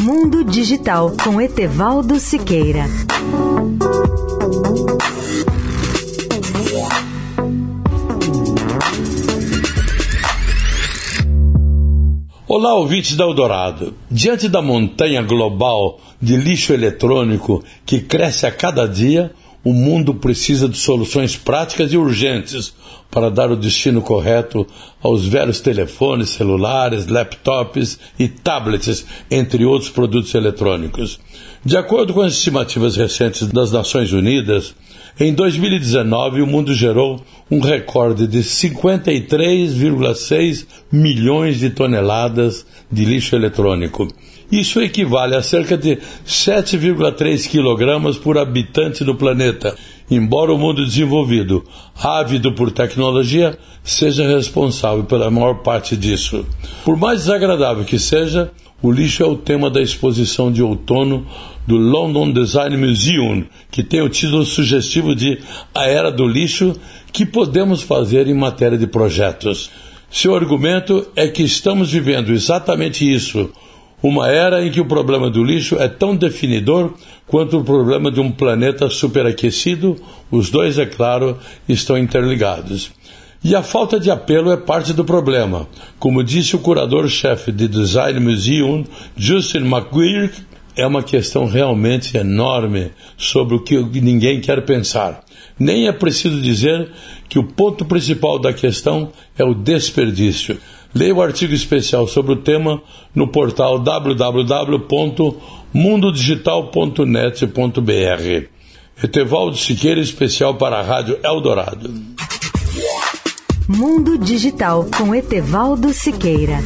Mundo Digital com Etevaldo Siqueira. Olá, ouvintes da Eldorado. Diante da montanha global de lixo eletrônico que cresce a cada dia, o mundo precisa de soluções práticas e urgentes para dar o destino correto aos velhos telefones, celulares, laptops e tablets, entre outros produtos eletrônicos. De acordo com as estimativas recentes das Nações Unidas, em 2019 o mundo gerou um recorde de 53,6 milhões de toneladas de lixo eletrônico. Isso equivale a cerca de 7,3 quilogramas por habitante do planeta, embora o mundo desenvolvido, ávido por tecnologia, seja responsável pela maior parte disso. Por mais desagradável que seja, o lixo é o tema da exposição de outono do London Design Museum, que tem o título sugestivo de A Era do Lixo, que podemos fazer em matéria de projetos. Seu argumento é que estamos vivendo exatamente isso, uma era em que o problema do lixo é tão definidor quanto o problema de um planeta superaquecido, os dois, é claro, estão interligados. E a falta de apelo é parte do problema. Como disse o curador-chefe de Design Museum, Justin McGuirk, é uma questão realmente enorme sobre o que ninguém quer pensar. Nem é preciso dizer que o ponto principal da questão é o desperdício. Leia o artigo especial sobre o tema no portal www.mundodigital.net.br. Etevaldo Siqueira, especial para a Rádio Eldorado. Mundo Digital com Etevaldo Siqueira.